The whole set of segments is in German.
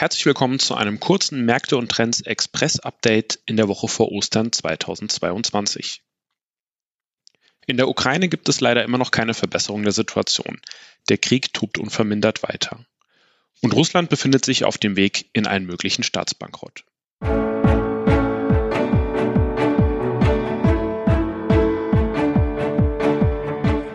Herzlich willkommen zu einem kurzen Märkte und Trends Express Update in der Woche vor Ostern 2022. In der Ukraine gibt es leider immer noch keine Verbesserung der Situation. Der Krieg tobt unvermindert weiter. Und Russland befindet sich auf dem Weg in einen möglichen Staatsbankrott.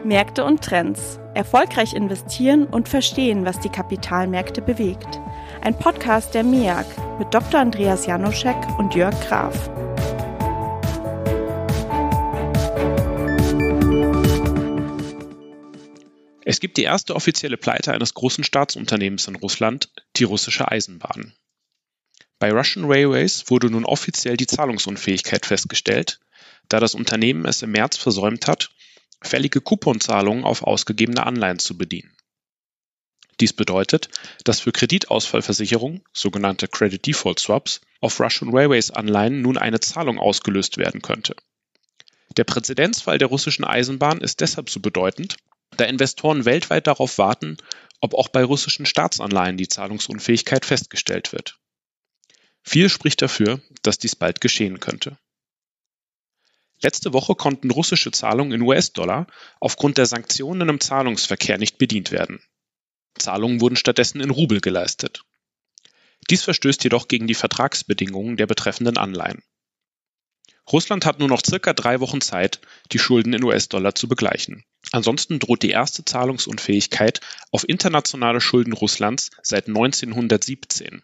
Märkte und Trends. Erfolgreich investieren und verstehen, was die Kapitalmärkte bewegt. Ein Podcast der MEAG mit Dr. Andreas Janoschek und Jörg Graf. Es gibt die erste offizielle Pleite eines großen Staatsunternehmens in Russland, die russische Eisenbahn. Bei Russian Railways wurde nun offiziell die Zahlungsunfähigkeit festgestellt, da das Unternehmen es im März versäumt hat, fällige Couponzahlungen auf ausgegebene Anleihen zu bedienen. Dies bedeutet, dass für Kreditausfallversicherungen, sogenannte Credit Default Swaps, auf Russian Railways Anleihen nun eine Zahlung ausgelöst werden könnte. Der Präzedenzfall der russischen Eisenbahn ist deshalb so bedeutend, da Investoren weltweit darauf warten, ob auch bei russischen Staatsanleihen die Zahlungsunfähigkeit festgestellt wird. Viel spricht dafür, dass dies bald geschehen könnte. Letzte Woche konnten russische Zahlungen in US-Dollar aufgrund der Sanktionen im Zahlungsverkehr nicht bedient werden. Zahlungen wurden stattdessen in Rubel geleistet. Dies verstößt jedoch gegen die Vertragsbedingungen der betreffenden Anleihen. Russland hat nur noch circa drei Wochen Zeit, die Schulden in US-Dollar zu begleichen. Ansonsten droht die erste Zahlungsunfähigkeit auf internationale Schulden Russlands seit 1917.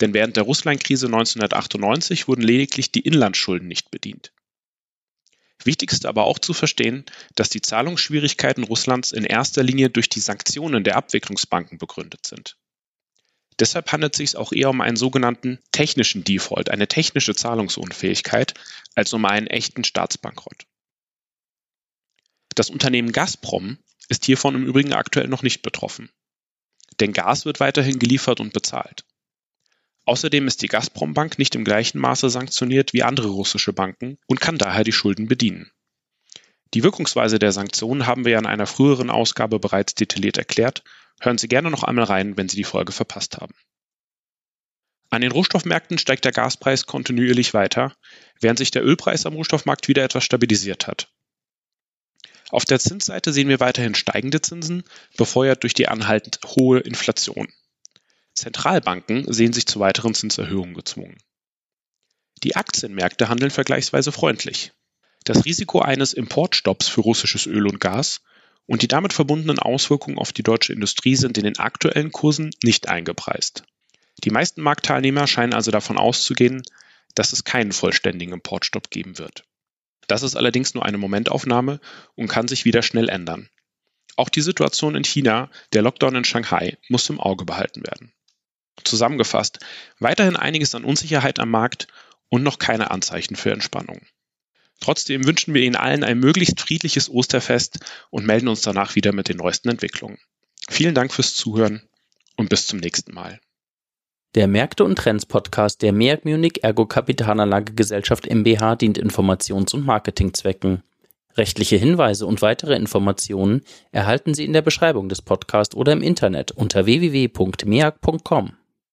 Denn während der Russlandkrise 1998 wurden lediglich die Inlandsschulden nicht bedient. Wichtig ist aber auch zu verstehen, dass die Zahlungsschwierigkeiten Russlands in erster Linie durch die Sanktionen der Abwicklungsbanken begründet sind. Deshalb handelt es sich auch eher um einen sogenannten technischen Default, eine technische Zahlungsunfähigkeit, als um einen echten Staatsbankrott. Das Unternehmen Gazprom ist hiervon im Übrigen aktuell noch nicht betroffen. Denn Gas wird weiterhin geliefert und bezahlt. Außerdem ist die Gazprom-Bank nicht im gleichen Maße sanktioniert wie andere russische Banken und kann daher die Schulden bedienen. Die Wirkungsweise der Sanktionen haben wir ja in einer früheren Ausgabe bereits detailliert erklärt. Hören Sie gerne noch einmal rein, wenn Sie die Folge verpasst haben. An den Rohstoffmärkten steigt der Gaspreis kontinuierlich weiter, während sich der Ölpreis am Rohstoffmarkt wieder etwas stabilisiert hat. Auf der Zinsseite sehen wir weiterhin steigende Zinsen, befeuert durch die anhaltend hohe Inflation. Zentralbanken sehen sich zu weiteren Zinserhöhungen gezwungen. Die Aktienmärkte handeln vergleichsweise freundlich. Das Risiko eines Importstopps für russisches Öl und Gas und die damit verbundenen Auswirkungen auf die deutsche Industrie sind in den aktuellen Kursen nicht eingepreist. Die meisten Marktteilnehmer scheinen also davon auszugehen, dass es keinen vollständigen Importstopp geben wird. Das ist allerdings nur eine Momentaufnahme und kann sich wieder schnell ändern. Auch die Situation in China, der Lockdown in Shanghai, muss im Auge behalten werden. Zusammengefasst, weiterhin einiges an Unsicherheit am Markt und noch keine Anzeichen für Entspannung. Trotzdem wünschen wir Ihnen allen ein möglichst friedliches Osterfest und melden uns danach wieder mit den neuesten Entwicklungen. Vielen Dank fürs Zuhören und bis zum nächsten Mal. Der Märkte und Trends Podcast der MEAG Munich Ergo Kapitalanlage Gesellschaft MBH dient Informations- und Marketingzwecken. Rechtliche Hinweise und weitere Informationen erhalten Sie in der Beschreibung des Podcasts oder im Internet unter www.meag.com.